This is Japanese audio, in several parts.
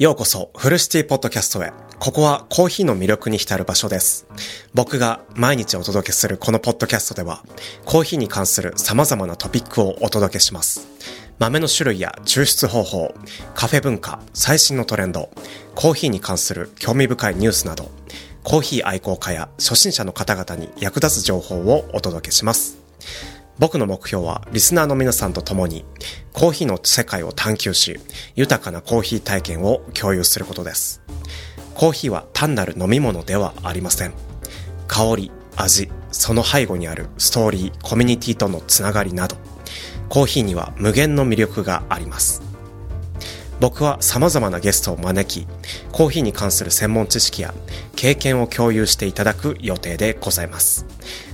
ようこそ、フルシティポッドキャストへ。ここはコーヒーの魅力に浸る場所です。僕が毎日お届けするこのポッドキャストでは、コーヒーに関する様々なトピックをお届けします。豆の種類や抽出方法、カフェ文化、最新のトレンド、コーヒーに関する興味深いニュースなど、コーヒー愛好家や初心者の方々に役立つ情報をお届けします。僕の目標はリスナーの皆さんと共にコーヒーの世界を探求し豊かなコーヒー体験を共有することです。コーヒーは単なる飲み物ではありません。香り、味、その背後にあるストーリー、コミュニティとのつながりなどコーヒーには無限の魅力があります。僕は様々なゲストを招き、コーヒーに関する専門知識や経験を共有していただく予定でございます。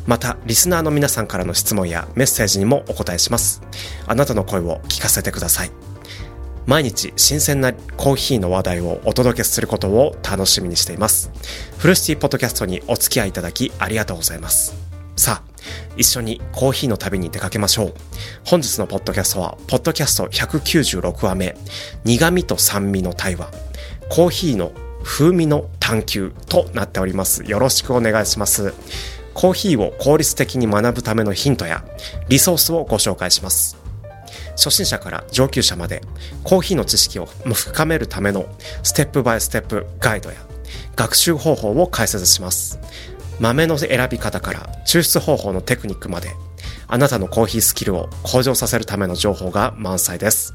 また、リスナーの皆さんからの質問やメッセージにもお答えします。あなたの声を聞かせてください。毎日新鮮なコーヒーの話題をお届けすることを楽しみにしています。フルシティポッドキャストにお付き合いいただきありがとうございます。さあ、一緒にコーヒーの旅に出かけましょう。本日のポッドキャストは、ポッドキャスト196話目、苦味と酸味の対話、コーヒーの風味の探求となっております。よろしくお願いします。コーヒーを効率的に学ぶためのヒントやリソースをご紹介します。初心者から上級者までコーヒーの知識を深めるためのステップバイステップガイドや学習方法を解説します。豆の選び方から抽出方法のテクニックまで、あなたのコーヒースキルを向上させるための情報が満載です。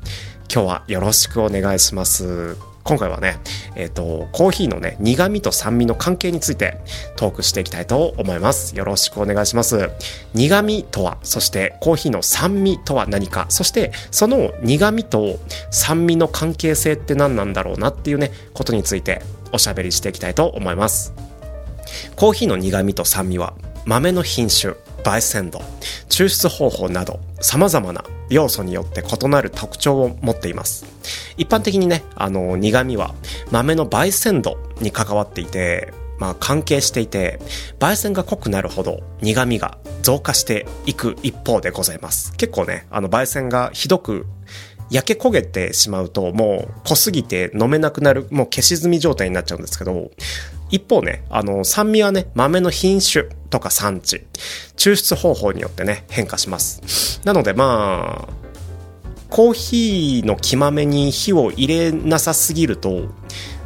今日はよろしくお願いします。今回はね、えっ、ー、と、コーヒーのね、苦味と酸味の関係についてトークしていきたいと思います。よろしくお願いします。苦味とは、そしてコーヒーの酸味とは何か、そしてその苦味と酸味の関係性って何なんだろうなっていうね、ことについておしゃべりしていきたいと思います。コーヒーの苦味と酸味は豆の品種、焙煎度、抽出方法など様々な要素によって異なる特徴を持っています。一般的にね、あの、苦味は豆の焙煎度に関わっていて、まあ関係していて、焙煎が濃くなるほど苦味が増加していく一方でございます。結構ね、あの焙煎がひどく焼け焦げてしまうともう濃すぎて飲めなくなる、もう消し済み状態になっちゃうんですけど、一方ね、あの、酸味はね、豆の品種とか産地、抽出方法によってね、変化します。なのでまあ、コーヒーの木豆に火を入れなさすぎると、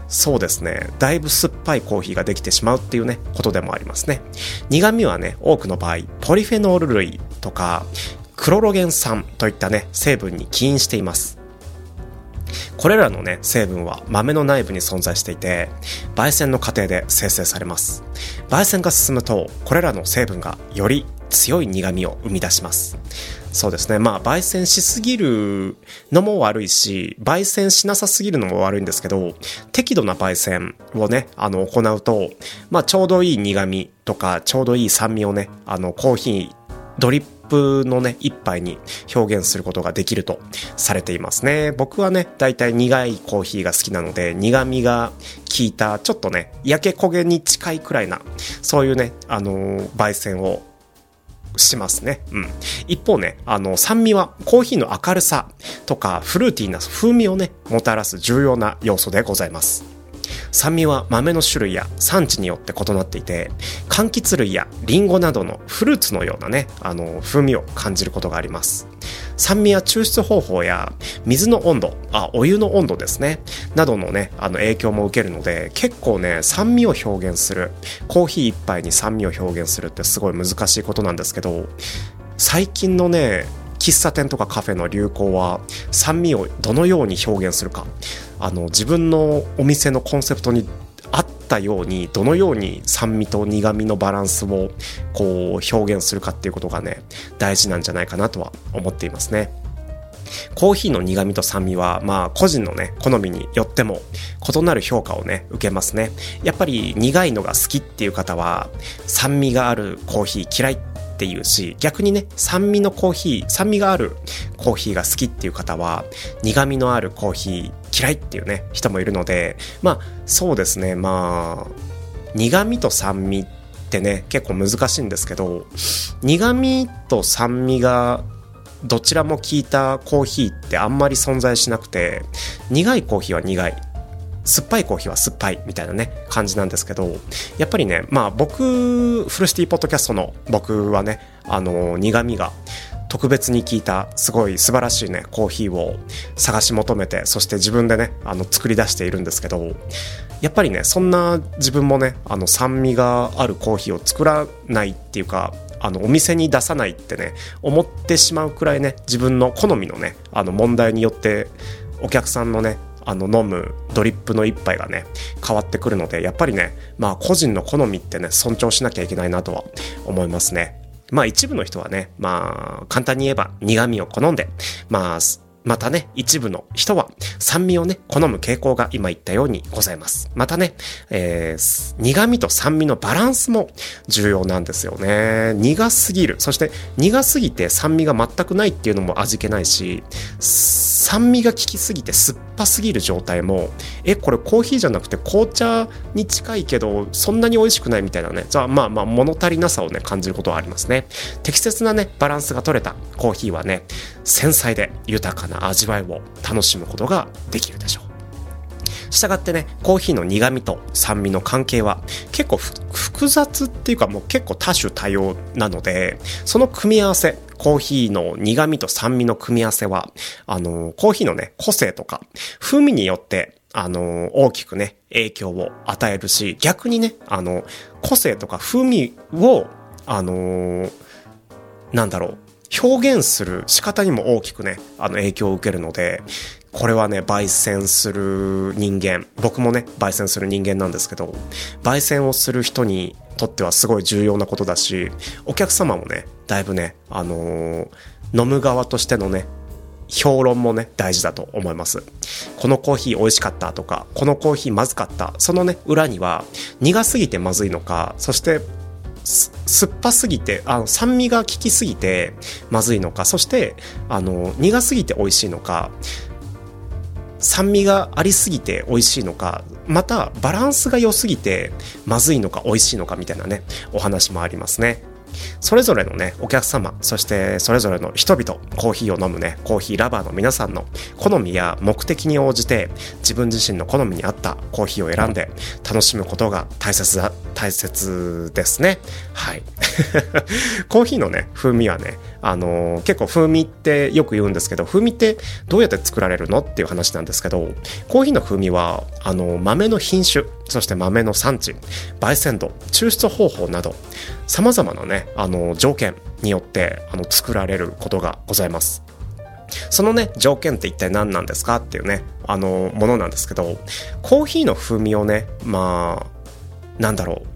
そうですね。だいぶ酸っぱいコーヒーができてしまうっていうね、ことでもありますね。苦味はね、多くの場合、ポリフェノール類とか、クロロゲン酸といったね、成分に起因しています。これらのね、成分は豆の内部に存在していて、焙煎の過程で生成されます。焙煎が進むと、これらの成分がより強い苦味を生み出します。そうですね。まあ、焙煎しすぎるのも悪いし、焙煎しなさすぎるのも悪いんですけど、適度な焙煎をね、あの、行うと、まあ、ちょうどいい苦味とか、ちょうどいい酸味をね、あの、コーヒー、ドリップのね、一杯に表現することができるとされていますね。僕はね、だいたい苦いコーヒーが好きなので、苦味が効いた、ちょっとね、焼け焦げに近いくらいな、そういうね、あのー、焙煎をしますね。うん。一方ね、あの、酸味はコーヒーの明るさとかフルーティーな風味をね、もたらす重要な要素でございます。酸味は豆の種類や産地によって異なっていて、柑橘類やリンゴなどのフルーツのようなね、あの、風味を感じることがあります。酸味は抽出方法や水の温度、あ、お湯の温度ですね、などのね、あの影響も受けるので、結構ね、酸味を表現する、コーヒー一杯に酸味を表現するってすごい難しいことなんですけど、最近のね、喫茶店とかカフェの流行は酸味をどのように表現するかあの自分のお店のコンセプトに合ったようにどのように酸味と苦味のバランスをこう表現するかっていうことがね大事なんじゃないかなとは思っていますね。コーヒーの苦味と酸味は、まあ、個人のね、好みによっても、異なる評価をね、受けますね。やっぱり苦いのが好きっていう方は、酸味があるコーヒー嫌いっていうし、逆にね、酸味のコーヒー、酸味があるコーヒーが好きっていう方は、苦味のあるコーヒー嫌いっていうね、人もいるので、まあ、そうですね、まあ、苦味と酸味ってね、結構難しいんですけど、苦味と酸味がどちらも効いたコーヒーってあんまり存在しなくて、苦いコーヒーは苦い。酸っぱいコーヒーは酸っぱいみたいなね、感じなんですけど、やっぱりね、まあ僕、フルシティポッドキャストの僕はね、あの、苦味が特別に聞いたすごい素晴らしいね、コーヒーを探し求めて、そして自分でね、あの、作り出しているんですけど、やっぱりね、そんな自分もね、あの、酸味があるコーヒーを作らないっていうか、あのお店に出さないってね思ってしまうくらいね自分の好みのねあの問題によってお客さんのねあの飲むドリップの一杯がね変わってくるのでやっぱりねまあ個人の好みってね尊重しなきゃいけないなとは思いますね。まあ一部の人はねまあ簡単に言えば苦味を好んでまあまたね、一部の人は酸味をね、好む傾向が今言ったようにございます。またね、えー、苦味と酸味のバランスも重要なんですよね。苦すぎる。そして苦すぎて酸味が全くないっていうのも味気ないし、酸味が効きすぎて酸っぱすぎる状態も、え、これコーヒーじゃなくて紅茶に近いけど、そんなに美味しくないみたいなね。じゃあまあまあ物足りなさをね、感じることはありますね。適切なね、バランスが取れたコーヒーはね、繊細で豊かな味わいを楽しむことができるでしょう。したがってね、コーヒーの苦味と酸味の関係は結構複雑っていうかもう結構多種多様なので、その組み合わせ、コーヒーの苦味と酸味の組み合わせは、あの、コーヒーのね、個性とか、風味によって、あの、大きくね、影響を与えるし、逆にね、あの、個性とか風味を、あの、なんだろう、表現する仕方にも大きくね、あの影響を受けるので、これはね、焙煎する人間、僕もね、焙煎する人間なんですけど、焙煎をする人にとってはすごい重要なことだし、お客様もね、だいぶね、あのー、飲む側としてのね、評論もね、大事だと思います。このコーヒー美味しかったとか、このコーヒーまずかった。そのね、裏には、苦すぎてまずいのか、そして酸っぱすぎて、あの、酸味が効きすぎてまずいのか、そして、あの、苦すぎて美味しいのか、酸味がありすぎて美味しいのか、またバランスが良すぎてまずいのか美味しいのかみたいなね、お話もありますね。それぞれのね、お客様、そしてそれぞれの人々、コーヒーを飲むね、コーヒーラバーの皆さんの好みや目的に応じて、自分自身の好みに合ったコーヒーを選んで楽しむことが大切だ、大切ですね。はい。コーヒーのね、風味はね、あの、結構風味ってよく言うんですけど、風味ってどうやって作られるのっていう話なんですけど、コーヒーの風味は、あの、豆の品種、そして豆の産地、焙煎度、抽出方法など、様々なね、あの、条件によって、あの、作られることがございます。そのね、条件って一体何なんですかっていうね、あの、ものなんですけど、コーヒーの風味をね、まあ、なんだろう、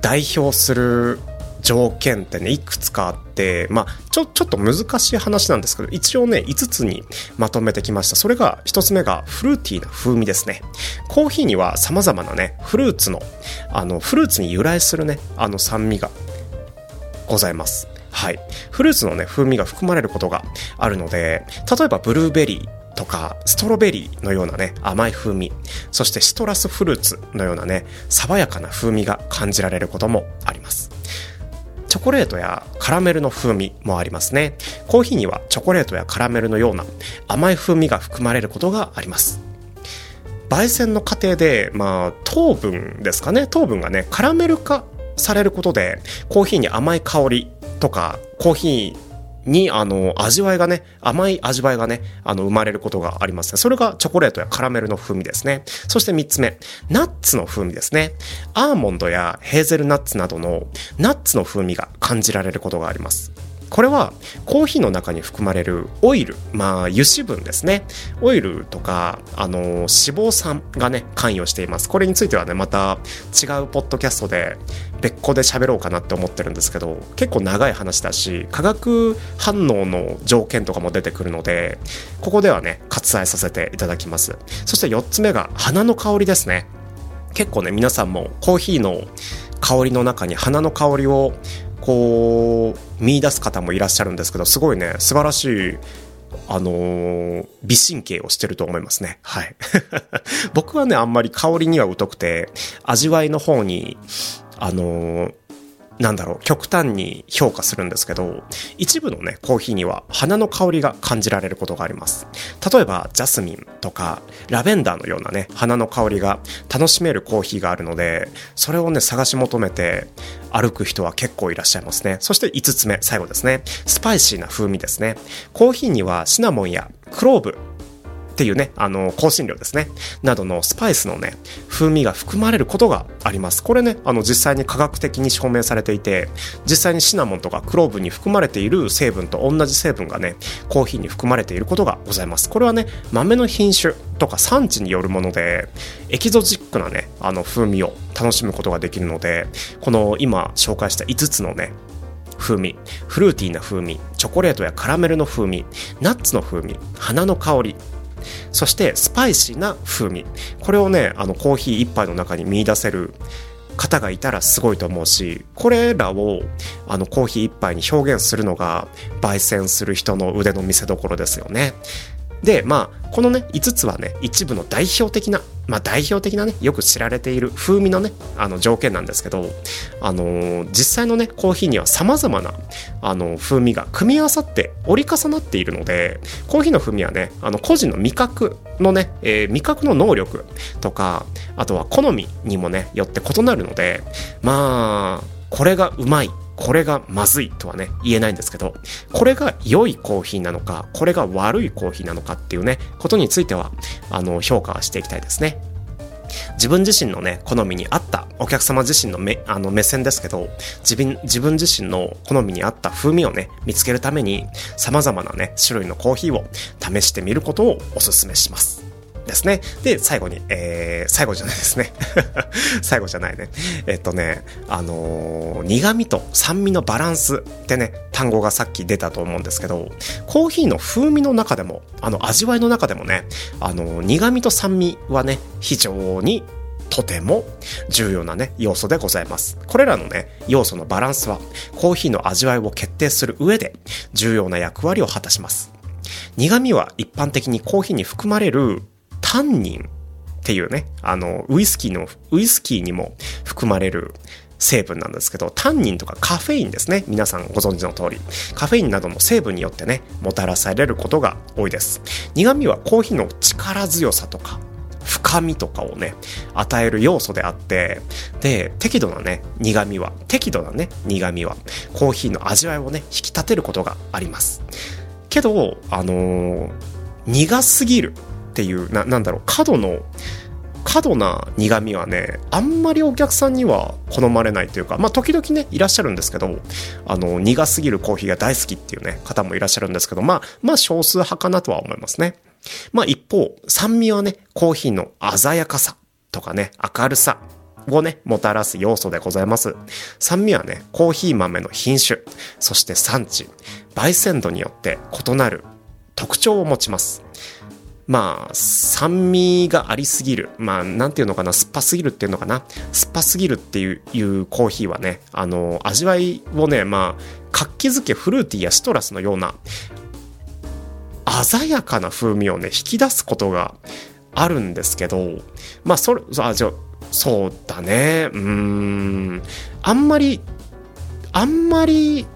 代表する条件ってね、いくつかあって、まあ、ちょ、ちょっと難しい話なんですけど、一応ね、5つにまとめてきました。それが、1つ目がフルーティーな風味ですね。コーヒーには様々なね、フルーツの、あの、フルーツに由来するね、あの酸味がございます。はい。フルーツのね、風味が含まれることがあるので、例えばブルーベリーとか、ストロベリーのようなね、甘い風味、そしてシトラスフルーツのようなね、爽やかな風味が感じられることもあります。チョコレートやカラメルの風味もありますね。コーヒーにはチョコレートやカラメルのような甘い風味が含まれることがあります。焙煎の過程で、まあ、糖分ですかね。糖分がね、カラメル化されることで、コーヒーに甘い香りとか、コーヒーに、あの、味わいがね、甘い味わいがね、あの、生まれることがありますね。それがチョコレートやカラメルの風味ですね。そして三つ目、ナッツの風味ですね。アーモンドやヘーゼルナッツなどのナッツの風味が感じられることがあります。これはコーヒーの中に含まれるオイル、まあ油脂分ですね。オイルとか、あの、脂肪酸がね、関与しています。これについてはね、また違うポッドキャストで別個で喋ろうかなって思ってるんですけど、結構長い話だし、化学反応の条件とかも出てくるので、ここではね、割愛させていただきます。そして4つ目が花の香りですね。結構ね、皆さんもコーヒーの香りの中に花の香りをこう見出す方もいらっしゃるんですけどすごいね素晴らしいあのー、美神経をしてると思いますね。はい。僕はね、あんまり香りには疎くて、味わいの方に、あのー、なんだろう、極端に評価するんですけど、一部のね、コーヒーには花の香りが感じられることがあります。例えば、ジャスミンとか、ラベンダーのようなね、花の香りが楽しめるコーヒーがあるので、それをね、探し求めて歩く人は結構いらっしゃいますね。そして5つ目、最後ですね。スパイシーな風味ですね。コーヒーにはシナモンやクローブ、っていうね、あの、香辛料ですね、などのスパイスのね、風味が含まれることがあります。これね、あの、実際に科学的に証明されていて、実際にシナモンとかクローブに含まれている成分と同じ成分がね、コーヒーに含まれていることがございます。これはね、豆の品種とか産地によるもので、エキゾチックなね、あの、風味を楽しむことができるので、この今紹介した5つのね、風味、フルーティーな風味、チョコレートやカラメルの風味、ナッツの風味、花の香り、そしてスパイシーな風味。これをねあのコーヒー一杯の中に見出せる方がいたらすごいと思うしこれらをあのコーヒー一杯に表現するのが焙煎する人の腕の見せ所ですよね。で、まあ、このね、5つはね、一部の代表的な、まあ代表的なね、よく知られている風味のね、あの条件なんですけど、あのー、実際のね、コーヒーには様々な、あの、風味が組み合わさって折り重なっているので、コーヒーの風味はね、あの、個人の味覚のね、えー、味覚の能力とか、あとは好みにもね、よって異なるので、まあ、これがうまいこれがまずいとはね、言えないんですけど、これが良いコーヒーなのか、これが悪いコーヒーなのかっていうね、ことについては、あの、評価していきたいですね。自分自身のね、好みに合ったお客様自身の目あの目線ですけど、自分、自分自身の好みに合った風味をね、見つけるために、様々なね、種類のコーヒーを試してみることをお勧めします。ですね。で、最後に、えー、最後じゃないですね。最後じゃないね。えっとね、あのー、苦味と酸味のバランスってね、単語がさっき出たと思うんですけど、コーヒーの風味の中でも、あの、味わいの中でもね、あのー、苦味と酸味はね、非常にとても重要なね、要素でございます。これらのね、要素のバランスは、コーヒーの味わいを決定する上で、重要な役割を果たします。苦味は一般的にコーヒーに含まれるタンニンっていうね、あの、ウイスキーの、ウイスキーにも含まれる成分なんですけど、タンニンとかカフェインですね。皆さんご存知の通り。カフェインなどの成分によってね、もたらされることが多いです。苦味はコーヒーの力強さとか、深みとかをね、与える要素であって、で、適度なね、苦味は、適度なね、苦味は、コーヒーの味わいをね、引き立てることがあります。けど、あのー、苦すぎるっていうななんだろう角の過度な苦味はねあんまりお客さんには好まれないというかまあ時々ねいらっしゃるんですけどあの苦すぎるコーヒーが大好きっていうね方もいらっしゃるんですけどまあまあ少数派かなとは思いますねまあ一方酸味はねコーヒーの鮮やかさとかね明るさをね、もたらす要素でございます。酸味はね、コーヒー豆の品種、そして産地、焙煎度によって異なる特徴を持ちます。まあ、酸味がありすぎる。まあ、なんていうのかな、酸っぱすぎるっていうのかな。酸っぱすぎるっていういうコーヒーはね、あの、味わいをね、まあ、活気づけフルーティーやシトラスのような、鮮やかな風味をね、引き出すことがあるんですけど、まあ、それ、あ、じゃそうだね。うん。あんまり、あんまり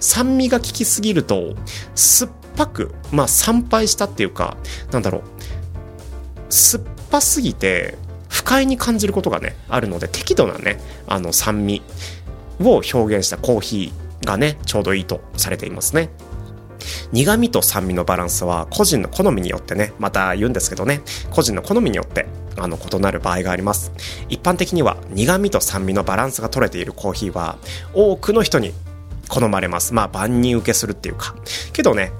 酸味が効きすぎると、酸っぱく、まあ、参拝したっていうか、なんだろう、酸っぱすぎて、不快に感じることがね、あるので、適度なね、あの、酸味を表現したコーヒーがね、ちょうどいいとされていますね。苦味と酸味のバランスは個人の好みによってね、また言うんですけどね、個人の好みによってあの異なる場合があります。一般的には苦味と酸味のバランスが取れているコーヒーは多くの人に好まれます。まあ万人受けするっていうか。けどね、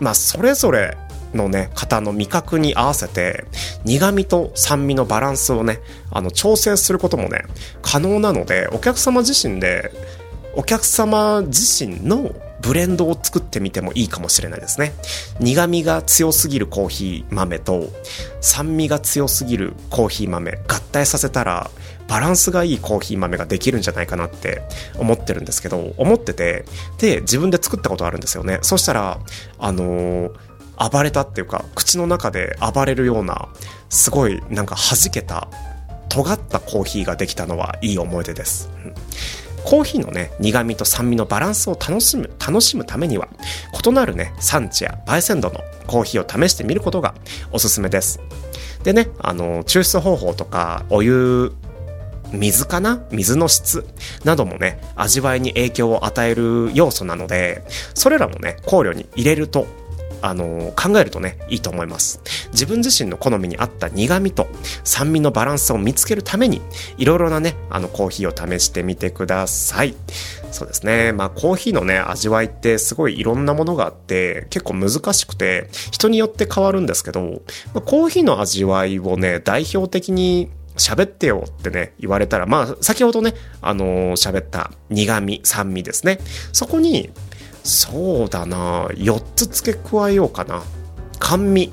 まあそれぞれのね方の味覚に合わせて苦味と酸味のバランスをねあの調整することもね可能なのでお客様自身でお客様自身のブレンドを作ってみてもいいかもしれないですね。苦味が強すぎるコーヒー豆と酸味が強すぎるコーヒー豆合体させたらバランスがいいコーヒー豆ができるんじゃないかなって思ってるんですけど、思ってて、で、自分で作ったことあるんですよね。そしたら、あのー、暴れたっていうか、口の中で暴れるような、すごいなんか弾けた、尖ったコーヒーができたのはいい思い出です。コーヒーのね、苦味と酸味のバランスを楽しむ、楽しむためには、異なるね、産地や焙煎度のコーヒーを試してみることがおすすめです。でね、あの、抽出方法とか、お湯水かな？水の質などもね、味わいに影響を与える要素なので、それらもね、考慮に入れるとあの考えるとね、いいと思います。自分自身の好みに合った苦味と酸味のバランスを見つけるために、いろいろなね、あのコーヒーを試してみてください。そうですね。まあコーヒーのね、味わいってすごいいろんなものがあって、結構難しくて、人によって変わるんですけど、まあ、コーヒーの味わいをね、代表的に喋ってよってね、言われたら、まあ、先ほどね、あの、喋った苦味、酸味ですね。そこに、そうだな4つ付け加えようかな。甘味。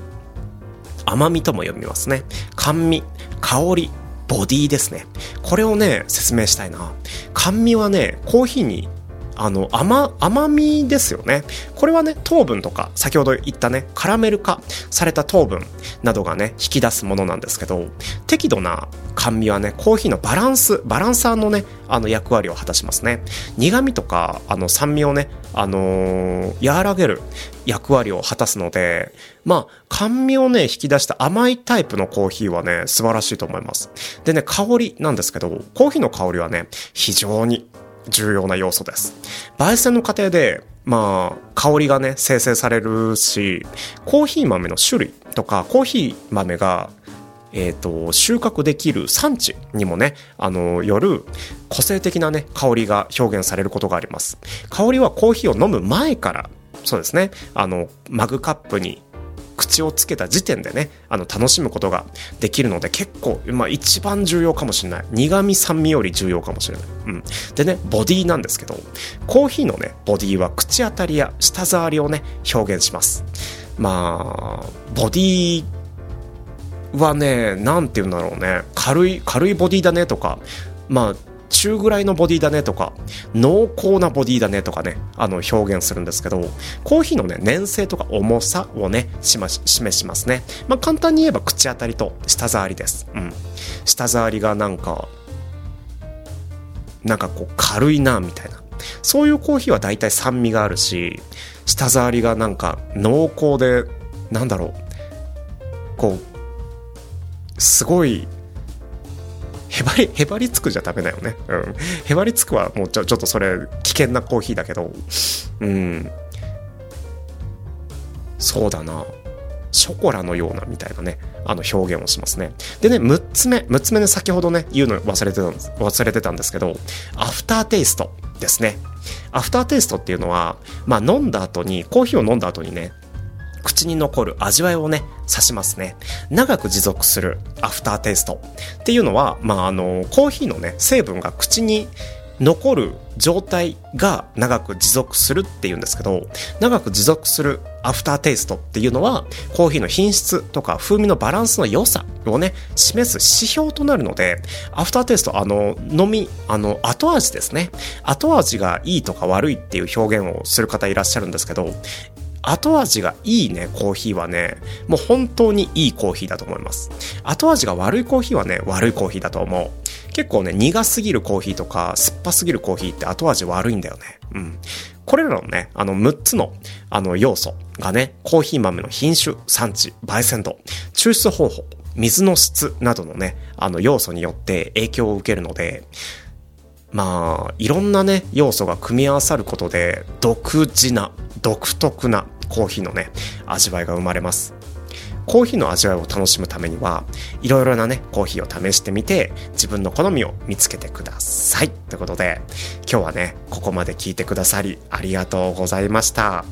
甘味とも読みますね。甘味、香り、ボディですね。これをね、説明したいな。甘味はね、コーヒーにあの甘甘みですよね。これはね糖分とか先ほど言ったねカラメル化された糖分などがね引き出すものなんですけど適度な甘味はねコーヒーのバランスバランサーのねあの役割を果たしますね。苦味とかあの酸味をねあのー、和らげる役割を果たすのでまあ甘味をね引き出した甘いタイプのコーヒーはね素晴らしいと思います。でね香りなんですけどコーヒーの香りはね非常に重要な要素です。焙煎の過程で、まあ、香りがね、生成されるし、コーヒー豆の種類とか、コーヒー豆が、えっ、ー、と、収穫できる産地にもね、あの、よる個性的なね、香りが表現されることがあります。香りはコーヒーを飲む前から、そうですね、あの、マグカップに口をつけた時点でね、あの、楽しむことができるので、結構、まあ、一番重要かもしれない。苦味酸味より重要かもしれない。うん。でね、ボディなんですけど、コーヒーのね、ボディは口当たりや舌触りをね、表現します。まあ、ボディはね、なんて言うんだろうね、軽い、軽いボディだねとか、まあ、中ぐらいのボディだねとか、濃厚なボディだねとかね、あの表現するんですけど、コーヒーのね、粘性とか重さをね、しま示しますね。まあ簡単に言えば口当たりと舌触りです。うん。舌触りがなんか、なんかこう軽いな、みたいな。そういうコーヒーは大体酸味があるし、舌触りがなんか濃厚で、なんだろう、こう、すごいへばり、へばりつくじゃダメだよね。うん。へばりつくはもうちょちょっとそれ危険なコーヒーだけど、うん。そうだな。ショコラのようなみたいなね、あの表現をしますね。でね、6つ目、6つ目ね、先ほどね、言うの忘れてたんです、忘れてたんですけど、アフターテイストですね。アフターテイストっていうのは、まあ飲んだ後に、コーヒーを飲んだ後にね、口に残る味わいをね、指しますね。長く持続するアフターテイストっていうのは、まあ、あの、コーヒーのね、成分が口に残る状態が長く持続するっていうんですけど、長く持続するアフターテイストっていうのは、コーヒーの品質とか風味のバランスの良さをね、示す指標となるので、アフターテイスト、あの、飲み、あの、後味ですね。後味がいいとか悪いっていう表現をする方いらっしゃるんですけど、後味がいいね、コーヒーはね、もう本当にいいコーヒーだと思います。後味が悪いコーヒーはね、悪いコーヒーだと思う。結構ね、苦すぎるコーヒーとか、酸っぱすぎるコーヒーって後味悪いんだよね。うん。これらのね、あの6つのあの要素がね、コーヒー豆の品種、産地、焙煎度、抽出方法、水の質などのね、あの要素によって影響を受けるので、まあ、いろんなね、要素が組み合わさることで、独自な、独特なコーヒーのね、味わいが生まれます。コーヒーの味わいを楽しむためには、いろいろなね、コーヒーを試してみて、自分の好みを見つけてください。ということで、今日はね、ここまで聞いてくださり、ありがとうございました。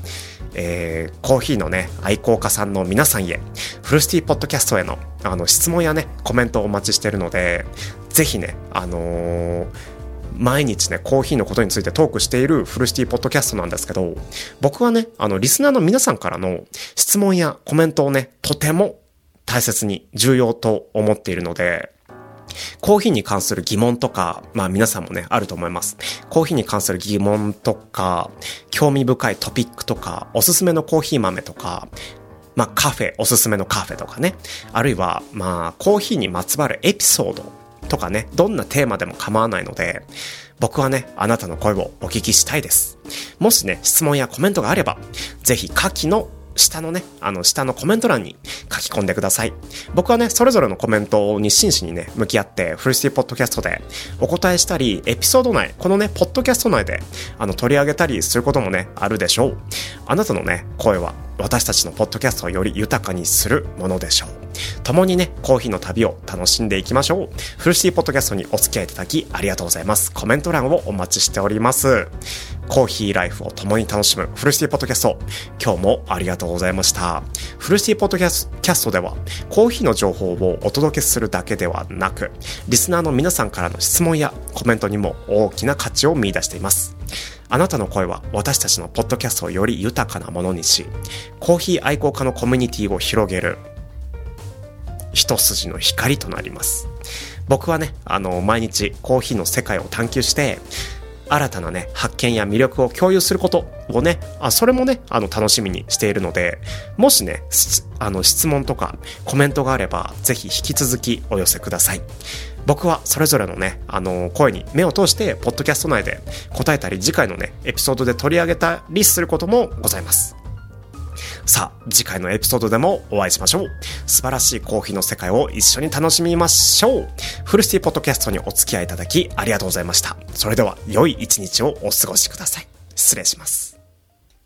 えー、コーヒーのね、愛好家さんの皆さんへ、フルシティポッドキャストへの、あの、質問やね、コメントをお待ちしてるので、ぜひね、あのー毎日ね、コーヒーのことについてトークしているフルシティポッドキャストなんですけど、僕はね、あの、リスナーの皆さんからの質問やコメントをね、とても大切に重要と思っているので、コーヒーに関する疑問とか、まあ皆さんもね、あると思います。コーヒーに関する疑問とか、興味深いトピックとか、おすすめのコーヒー豆とか、まあカフェ、おすすめのカフェとかね。あるいは、まあコーヒーにまつわるエピソードとかね、どんなテーマでも構わないので、僕はね、あなたの声をお聞きしたいです。もしね、質問やコメントがあれば、ぜひ下記の下のね、あの、下のコメント欄に書き込んでください。僕はね、それぞれのコメントに真摯にね、向き合って、フルシティポッドキャストでお答えしたり、エピソード内、このね、ポッドキャスト内で、あの、取り上げたりすることもね、あるでしょう。あなたのね、声は、私たちのポッドキャストをより豊かにするものでしょう。共にね、コーヒーの旅を楽しんでいきましょう。フルシティポッドキャストにお付き合いいただきありがとうございます。コメント欄をお待ちしております。コーヒーライフを共に楽しむフルシティポッドキャスト。今日もありがとうございました。フルシティポッドキャストでは、コーヒーの情報をお届けするだけではなく、リスナーの皆さんからの質問やコメントにも大きな価値を見出しています。あなたの声は私たちのポッドキャストをより豊かなものにし、コーヒー愛好家のコミュニティを広げる一筋の光となります。僕はね、あの、毎日コーヒーの世界を探求して、新たなね、発見や魅力を共有することをね、あ、それもね、あの、楽しみにしているので、もしね、あの、質問とかコメントがあれば、ぜひ引き続きお寄せください。僕はそれぞれのね、あの、声に目を通して、ポッドキャスト内で答えたり、次回のね、エピソードで取り上げたりすることもございます。さあ、次回のエピソードでもお会いしましょう。素晴らしいコーヒーの世界を一緒に楽しみましょう。フルシティポッドキャストにお付き合いいただきありがとうございました。それでは、良い一日をお過ごしください。失礼します。